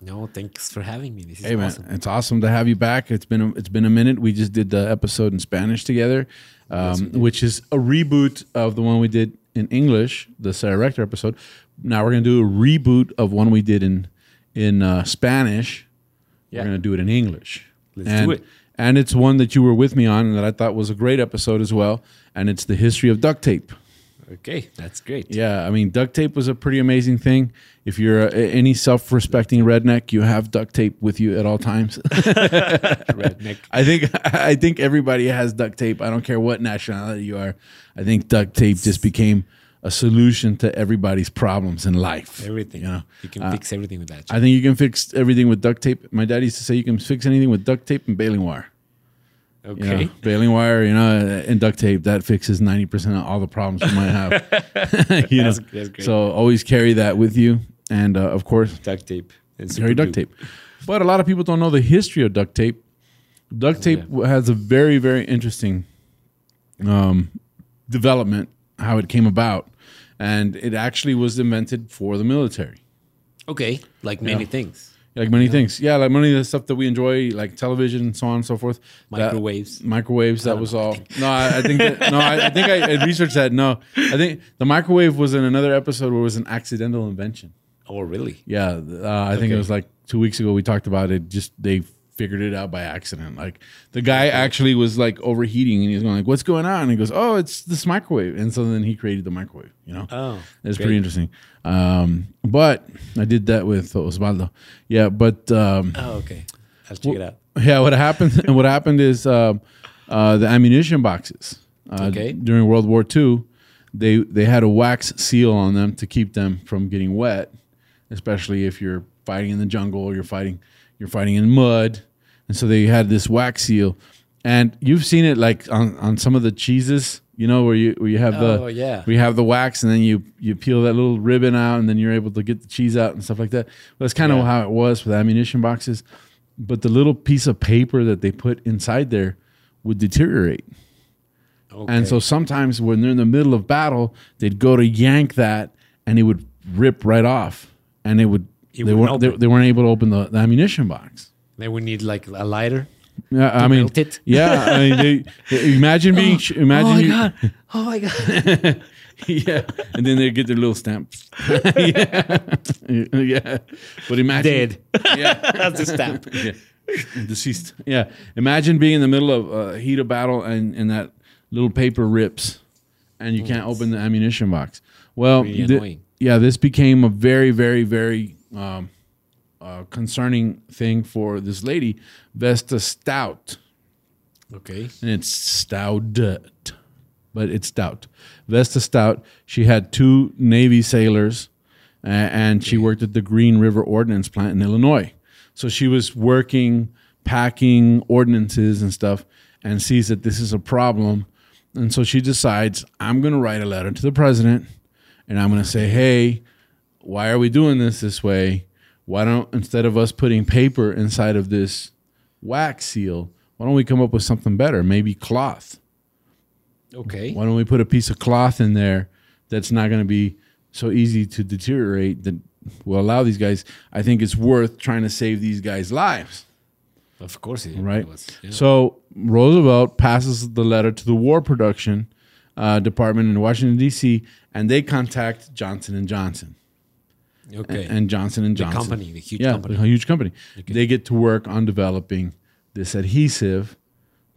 No, thanks for having me. This is Hey man, awesome. it's awesome to have you back. It's been a, it's been a minute. We just did the episode in Spanish together, um, which is a reboot of the one we did in English, the Sarah Rector episode. Now we're gonna do a reboot of one we did in in uh, Spanish. Yeah. We're gonna do it in English. Let's and, do it. And it's one that you were with me on, and that I thought was a great episode as well. And it's the history of duct tape. Okay, that's great. Yeah, I mean, duct tape was a pretty amazing thing. If you're a, any self-respecting redneck, you have duct tape with you at all times. Redneck. I think I think everybody has duct tape. I don't care what nationality you are. I think duct tape just became a solution to everybody's problems in life. Everything. You know, you can uh, fix everything with that. I think you can fix everything with duct tape. My dad used to say you can fix anything with duct tape and baling wire. You okay. know, baling wire, you know, and duct tape that fixes ninety percent of all the problems you might have. you know, That's- that's great. so always carry that with you, and uh, of course, Duct tape. And carry duct tape. But a lot of people don't know the history of duct tape. Duct tape has a very, very interesting um, development, how it came about, and it actually was invented for the military. Okay, like many things. Like many things, yeah, like many of the stuff that we enjoy, like television and so on and so forth. That- Microwaves. microwaves. That was all. No, I, I think that, no, I, I think I, I researched that. No, I think the microwave was in another episode where it was an accidental invention. Oh, really? Yeah, uh, I think it was like two weeks ago. We talked about it. Just they figured it out by accident. Like the guy actually was like overheating, and he's going like, "What's going on?" And he goes, "Oh, it's this microwave." And so then he created the microwave. You know, Oh, it's pretty interesting. Um, but I did that with Osvaldo. Yeah, but um, Oh, okay. I'll check it out. yeah, what happened? And what happened is um, uh, the ammunition boxes uh, Okay. during World War II. They they had a wax seal on them to keep them from getting wet, especially if you're fighting in the jungle or you're fighting you're fighting in mud. And so they had this wax seal, and you've seen it like on, on some of the cheeses, you know, where you where you have the Oh, yeah. you have the wax, and then you you peel that little ribbon out, and then you're able to get the cheese out and stuff like that. Well, that's kind of Yeah. how it was with ammunition boxes but the little piece of paper that they put inside there would deteriorate. Okay. And so sometimes when they're in the middle of battle, they'd go to yank that and it would rip right off. And it would It they, weren't, they, they weren't able to open the, the ammunition box. Then we need like a lighter. Yeah, I mean, yeah, I mean, they, they- imagine being, sh imagine oh my you, god! Oh my god! yeah, and then they get their little stamp. yeah, yeah, but imagine, Dead. yeah, That's the stamp. yeah. deceased. Yeah. Imagine being in the middle of a heat of battle and, and that little paper rips and you can't open the ammunition box. Well, Really annoying. yeah, this became a very, very, very um, uh, concerning thing for this lady, Vesta Stout. Okay. And it's stout, but it's stout. Vesta Stout, she had two Navy sailors a- and she worked at the Green River Ordnance Plant in Illinois. So she was working, packing ordinances and stuff, and sees that this is a problem. And so she decides, I'm going to write a letter to the president and I'm going to say, hey, why are we doing this this way? Why don't, instead of us putting paper inside of this wax seal, why don't we come up with something better? Maybe cloth. Okay. Why don't we put a piece of cloth in there that's not going to be so easy to deteriorate that will allow these guys? I think it's worth trying to save these guys' lives, Of course it right? was. yeah. So Roosevelt passes the letter to the War Production uh, Department in Washington D.C. and they contact Johnson and Johnson okay. and Johnson and the Johnson, company, the huge yeah, company. a huge company. They get to work on developing this adhesive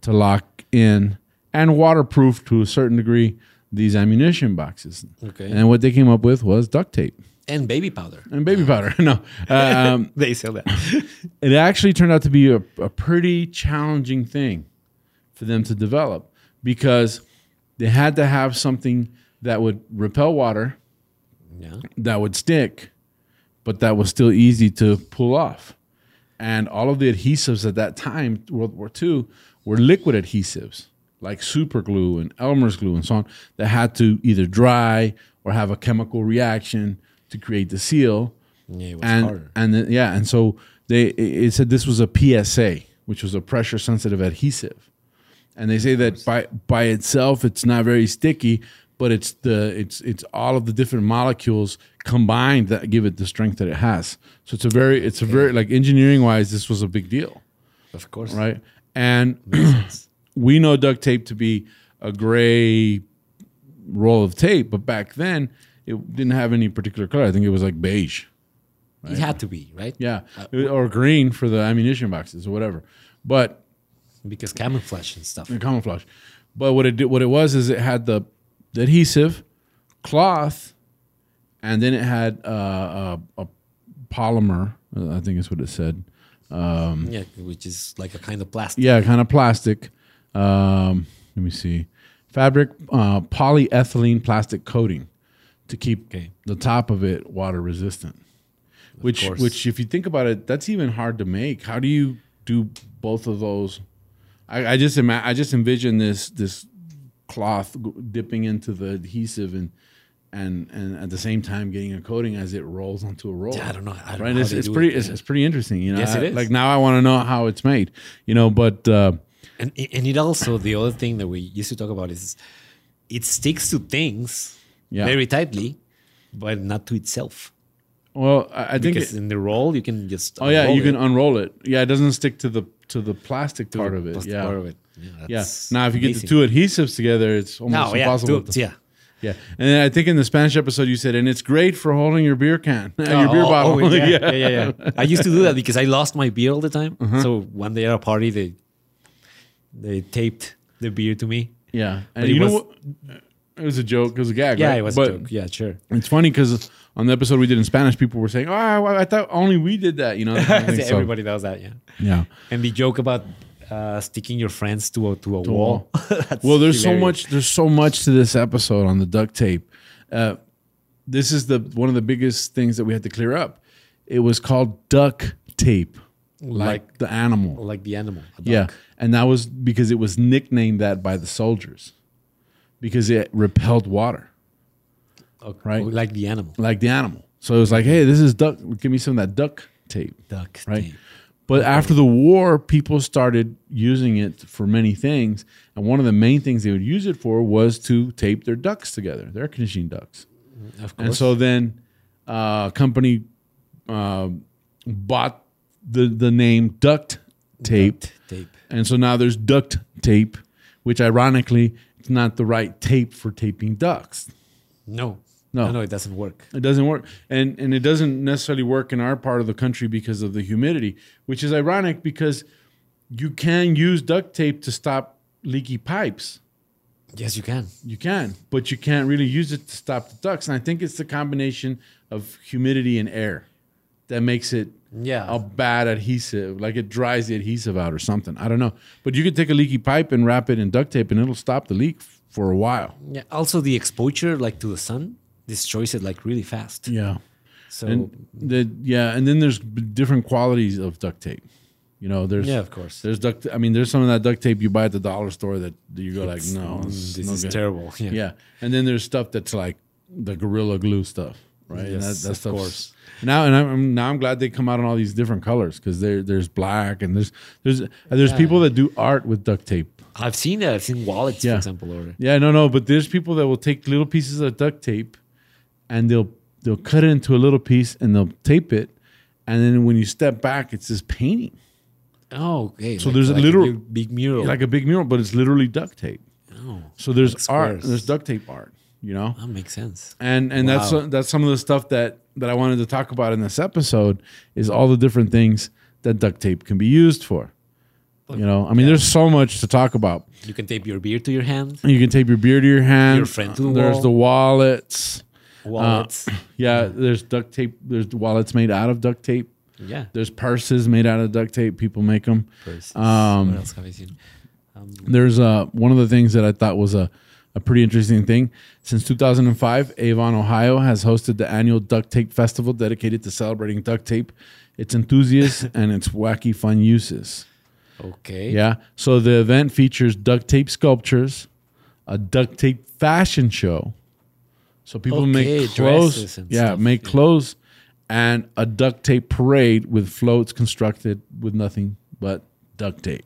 to lock in and waterproof to a certain degree these ammunition boxes. Okay. And what they came up with was duct tape and baby powder. and baby powder. no, um, They sell that. it actually turned out to be a, a pretty challenging thing for them to develop because they had to have something that would repel water, yeah. that would stick, but that was still easy to pull off. and all of the adhesives at that time, World War II, were liquid adhesives like super glue and Elmer's glue and so on that had to either dry or have a chemical reaction to create the seal. Yeah, it was and harder. and then, yeah, and so they it it said this was a PSA, which was a pressure sensitive adhesive, and they say that by by itself it's not very sticky, but it's the it's it's all of the different molecules combined that give it the strength that it has. So it's a very it's a very like engineering wise, this was a big deal, Of course. right? And we know duct tape to be a gray roll of tape, but back then it didn't have any particular color. I think it was like beige. It had to be, right? Yeah, uh, or green for the ammunition boxes or whatever. But Because camouflage and stuff. the camouflage. But what it did, what it was is it had the, the adhesive, cloth, and then it had uh, a, a polymer. I think is what it said. yeah, which is like a kind of plastic. Yeah, kind of plastic. Um, let me see, fabric uh, polyethylene plastic coating to keep Okay. the top of it water resistant. Which, course. which, if you think about it, that's even hard to make. How do you do both of those? I, I just ima- I just envision this this cloth g- dipping into the adhesive and and and at the same time getting a coating as it rolls onto a roll. Yeah, I don't know. I don't right? know It's, it's pretty. it, It's, it's pretty interesting. You know, Yes, it I- like now I want to know how it's made. You know, but uh, And and it also the other thing that we used to talk about is it sticks to things Yeah. very tightly, but not to itself. well, I, I think. Because It, in the roll you can just oh yeah, you can unroll it. Yeah, it doesn't stick to the to the plastic to part the of it. Yeah. part of it. Yeah. Yeah. Now, if you get the two adhesives together, it's almost no, impossible. two- to- yeah. Yeah, and I think in the Spanish episode you said, and it's great for holding your beer can, and your Oh, beer oh, bottle. oh, yeah, yeah, yeah, yeah. I used to do that because I lost my beer all the time. Uh-huh. So one day at a party, they they taped the beer to me. Yeah, and But you it know what? It was a joke. It was a gag. Yeah, right? it was But a joke. Yeah, sure. It's funny because on the episode we did in Spanish, people were saying, "Oh, I, I thought only we did that." You know, that kind of thing. So, Everybody does that. Yeah. yeah. And the joke about uh, sticking your friends to a to a a wall. That's Well, there's so much. There's so much to this episode on the duct tape. Uh, this is the one of the biggest things that we had to clear up. It was called duck tape, like, Like- the animal. like the animal. Yeah, and that was because it was nicknamed that by the soldiers because it repelled water, Okay. Right. Like the animal. like the animal. So it was like, hey, this is duck. Give me some of that duck tape. Duck. right? tape. But after the war, people started using it for many things, and one of the main things they would use it for was to tape their ducts together, their air conditioning ducts. Of course. And so then, uh, company uh, bought the the name duct tape, Duct tape. and so now there's duct tape, which ironically it's not the right tape for taping ducts. No. No. No, it doesn't work. It doesn't work, and and it doesn't necessarily work in our part of the country because of the humidity, which is ironic because you can use duct tape to stop leaky pipes. Yes, you can. You can, but you can't really use it to stop the ducts. And I think it's the combination of humidity and air that makes it Yeah. a bad adhesive, like it dries the adhesive out or something. I don't know, but you could take a leaky pipe and wrap it in duct tape, and it'll stop the leak for a while. Yeah. Also, the exposure, like to the sun, destroys it like really fast. Yeah. So and the yeah, and then there's different qualities of duct tape. You know, there's yeah, of course. there's duct. I mean, there's some of that duct tape you buy at the dollar store that you go like, no, mm, it's this no is good. terrible. Yeah. Yeah, and then there's stuff that's like the gorilla glue stuff, right? and Yes, that, that of course. Now, and I'm now I'm glad they come out in all these different colors because there there's black and there's there's there's Yeah. people that do art with duct tape. I've seen that. I've seen wallets, Yeah. for example, or Yeah, no, no, but there's people that will take little pieces of duct tape and they'll they'll cut it into a little piece and they'll tape it, and then when you step back, it's this painting oh, okay. So there's a literal- big, big mural. like a big mural, but it's literally duct tape. oh, So there's Like art, there's duct tape art, you know, that makes sense. and and Wow. that's that's some of the stuff that that I wanted to talk about in this episode is all the different things that duct tape can be used for. You know, I mean, there's so much to talk about. You can tape your beer to your hand, You can tape your beer to your hand. Your friend to the There's wall. the wallets. Wallets. Yeah, there's duct tape. There's wallets made out of duct tape. yeah. There's purses made out of duct tape. People make them. Purses. Um, what else have I seen? Um, There's uh, one of the things that I thought was a, a pretty interesting thing. Since 2005, Avon, Ohio has hosted the annual Duct Tape Festival dedicated to celebrating duct tape its enthusiasts, and its wacky fun uses. Okay. Yeah. So the event features duct tape sculptures, a duct tape fashion show. So people Okay, make clothes. Yeah, stuff, make yeah. clothes and a duct tape parade with floats constructed with nothing but duct tape.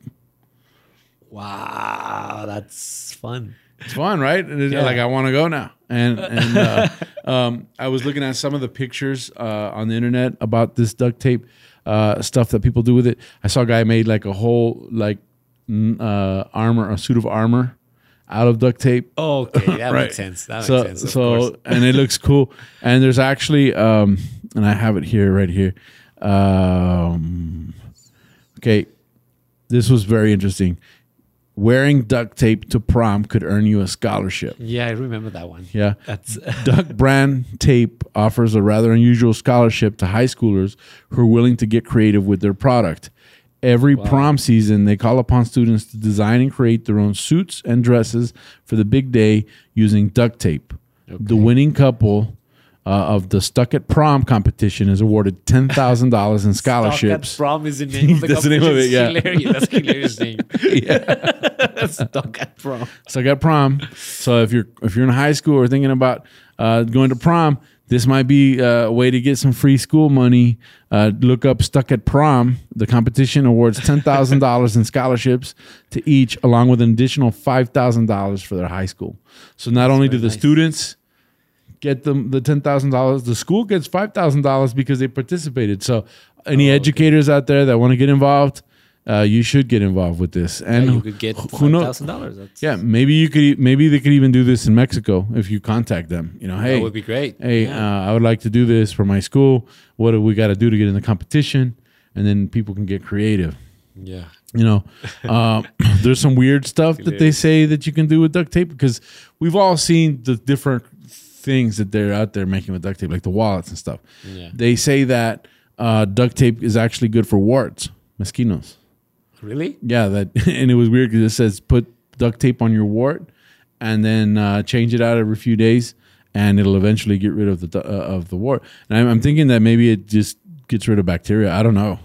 Wow, that's fun. It's fun, right? Yeah. Like I want to go now. And and uh, um, I was looking at some of the pictures uh, on the internet about this duct tape uh, stuff that people do with it. I saw a guy made like a whole like uh, armor, a suit of armor out of duct tape. Okay, that Right. makes sense. That so makes sense. So and it looks cool. And there's actually um, and I have it here right here. Um, okay, this was very interesting. Wearing duct tape to prom could earn you a scholarship. Yeah, I remember that one. Yeah. That's Duck Brand Tape offers a rather unusual scholarship to high schoolers who are willing to get creative with their product. Every prom season, they call upon students to design and create their own suits and dresses for the big day using duct tape. The winning couple uh, of the Stuck at Prom competition is awarded $10,000 in scholarships. Stuck at prom is the name of the That's the name of it, yeah. Hilarious. That's hilarious name. yeah. Stuck at prom. So I got prom. So if you're if you're in high school or thinking about uh, going to prom, this might be a way to get some free school money. Uh, look up "Stuck at Prom." The competition awards ten thousand dollars in scholarships to each, along with an additional five thousand dollars for their high school. So not only do the nice. students get them the ten thousand dollars, the school gets five thousand dollars because they participated. So Oh, any educators out there that want to get involved, uh, you should get involved with this. And Yeah, you could get five knows? thousand dollars. Yeah, maybe you could. Maybe they could even do this in Mexico if you contact them. You know, hey, that would be great. hey, Yeah. uh, I would like to do this for my school. What do we got to do to get in the competition? And then people can get creative. yeah. You know, um, there's some weird stuff that they say that you can do with duct tape because we've all seen the different things that they're out there making with duct tape, like the wallets and stuff. Yeah. They say that uh, duct tape is actually good for warts, mosquitoes. Really? Yeah, that and it was weird because it says put duct tape on your wart and then uh, change it out every few days, and it'll eventually get rid of the uh, of the wart. And I'm, I'm thinking that maybe it just gets rid of bacteria. I don't know.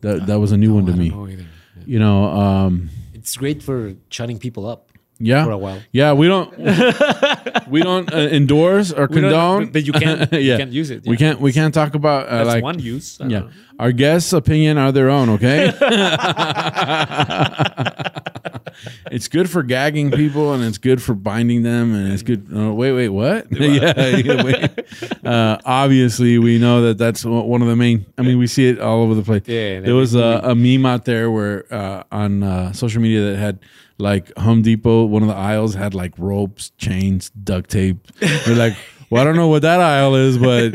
That that was a new one to I me. know either. Yeah. You know, um, It's great for shutting people up yeah, for a while. yeah. We don't we don't uh, endorse or condone. but you can't. yeah, You can't use it. we can't we can't talk about uh, That's like one use. Yeah. know. Our guests' opinion are their own, okay? it's good for gagging people and it's good for binding them and it's good. Oh, wait, wait, what? yeah. yeah, wait. Uh, obviously, we know that that's one of the main. I mean, we see it all over the place. Yeah, There was a, a meme out there where uh, on uh, social media that had like Home Depot, one of the aisles had like ropes, chains, duct tape. They're like, well, I don't know what that aisle is, but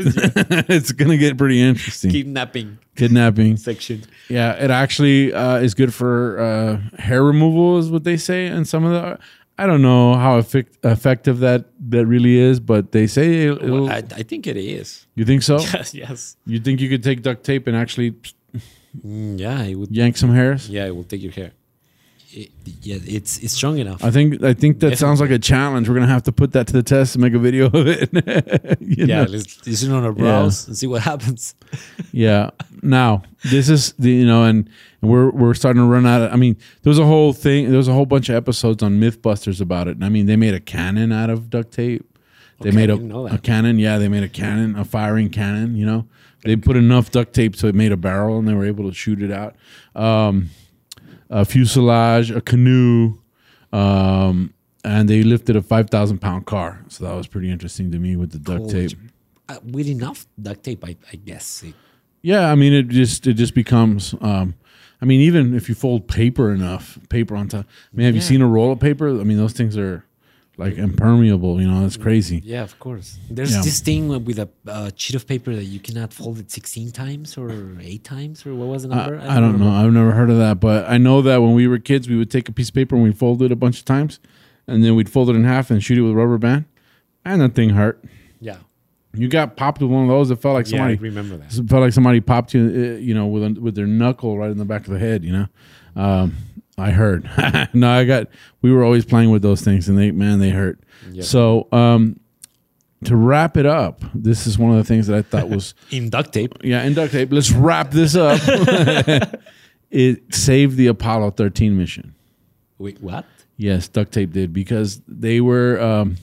it's going to get pretty interesting Kidnapping kidnapping. section. Yeah, it actually uh, is good for uh, hair removal, is what they say. And some of the, I don't know how effect, effective that that really is, but they say it'll- Well, I, I think it is. you think so? Yes. yes. You think you could take duct tape and actually Mm, yeah, it would. yank some hairs? Yeah, it will take your hair. It, yeah, it's it's strong enough. I think I think that sounds like a challenge. We're gonna have to put that to the test and make a video of it. Yeah, know? let's it on our brows and see what happens. Yeah. Now this is the you know, and, and we're we're starting to run out. Of, I mean, there was a whole thing. There was a whole bunch of episodes on MythBusters about it. And I mean, they made a cannon out of duct tape. They Okay, made a, a cannon. Yeah, they made a cannon, a firing cannon. You know, they put enough duct tape so it made a barrel, and they were able to shoot it out. Um, a fuselage, a canoe, um, and they lifted a five thousand pound car. So that was pretty interesting to me with the duct Holy tape. Uh, with enough duct tape, I, I guess. It, Yeah, I mean it just it just becomes. Um, I mean, even if you fold paper enough, paper on top. I mean, have you seen a roll of paper? I mean, those things are like impermeable. You know, it's crazy. yeah, of course. There's Yeah. this thing with a uh, sheet of paper that you cannot fold it 16 times or eight times or what was the I, number? I don't know. I've never heard of that, but I know that when we were kids, we would take a piece of paper and we'd fold it a bunch of times, and then we'd fold it in half and shoot it with a rubber band, and that thing hurt. Yeah. You got popped with one of those. It felt like Yeah, I somebody remember that. It felt like somebody popped you, uh, you know, with a, with their knuckle right in the back of the head. You know, um, I heard. no, I got. We were always playing with those things, and they man, they hurt. So, um, to wrap it up, this is one of the things that I thought was In duct tape. yeah, in duct tape. Let's wrap this up. it saved the Apollo 13 mission. Wait, what? Yes, duct tape did because they were um,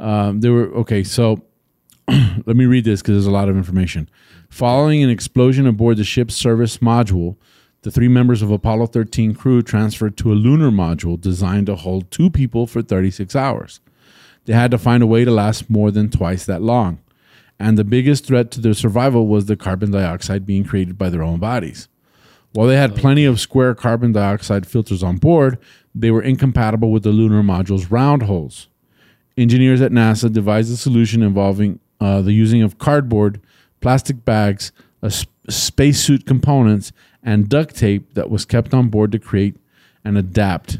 um, they were okay. So let me read this because there's a lot of information. Following an explosion aboard the ship's service module, the three members of Apollo 13 crew transferred to a lunar module designed to hold two people for 36 hours. They had to find a way to last more than twice that long. And the biggest threat to their survival was the carbon dioxide being created by their own bodies. While they had plenty of square carbon dioxide filters on board, they were incompatible with the lunar module's round holes. Engineers at NASA devised a solution involving uh, the using of cardboard, plastic bags, a sp- spacesuit components, and duct tape that was kept on board to create and adapt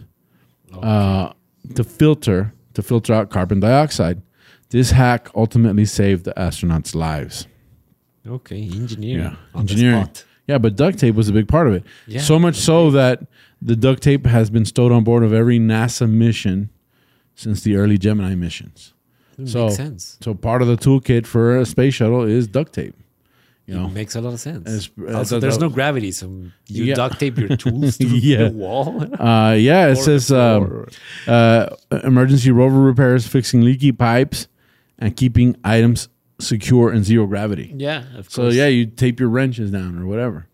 uh, to filter to filter out carbon dioxide. This hack ultimately saved the astronauts' lives. Okay, engineering. Yeah, engineering. Yeah, but duct tape was a big part of it. Yeah, so much so that the duct tape has been stowed on board of every NASA mission since the early Gemini missions. So, so part of the toolkit for a space shuttle is duct tape. You know, It makes a lot of sense. Uh, also, there's the- no gravity, so you Yeah. duct tape your tools to Yeah. the wall. uh, yeah, it says um, uh, emergency rover repairs, fixing leaky pipes, and keeping items secure in zero gravity. yeah, of course. So yeah, you tape your wrenches down or whatever.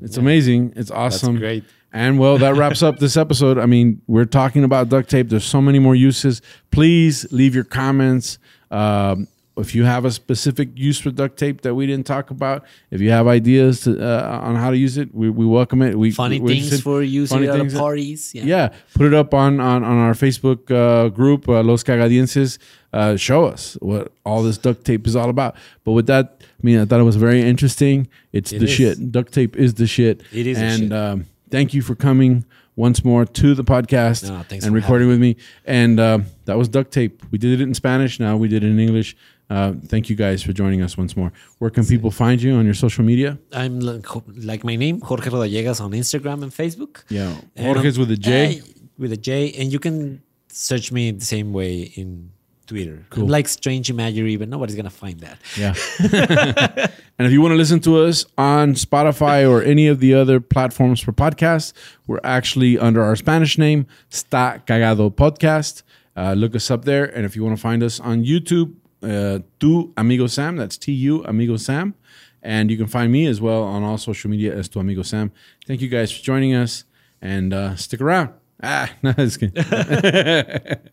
It's amazing. It's awesome. great. And well, that wraps up this episode. I mean, we're talking about duct tape. There's so many more uses. Please leave your comments. Um, if you have a specific use for duct tape that we didn't talk about, if you have ideas to, uh, on how to use it, we, we welcome it. We Funny we're things for using it at parties. Yeah. yeah, put it up on on, on our Facebook uh, group, uh, Los Cagadienses. Uh, show us what all this duct tape is all about. But with that, I mean, I thought it was very interesting. It's It the is. shit. Duct tape is the shit. It is the And shit. Um, thank you for coming once more to the podcast No, and recording with me. And um, that was duct tape. We did it in Spanish. Now we did it in English. Uh, thank you guys for joining us once more. Where can people find you on your social media? I'm like, like my name, Jorge Rodallegas on Instagram and Facebook. Yeah, Jorge's with a J. Eh, with a J, and you can search me the same way in Twitter. Cool. Like Strange Imagery, but nobody's gonna find that. Yeah. and if you want to listen to us on Spotify or any of the other platforms for podcasts, we're actually under our Spanish name, Sta Cagado Podcast. Uh, look us up there. And if you want to find us on YouTube, uh, Tu Amigo Sam, that's T U Amigo Sam. And you can find me as well on all social media as Tu Amigo Sam. Thank you guys for joining us and uh, stick around. Ah, no, it's good.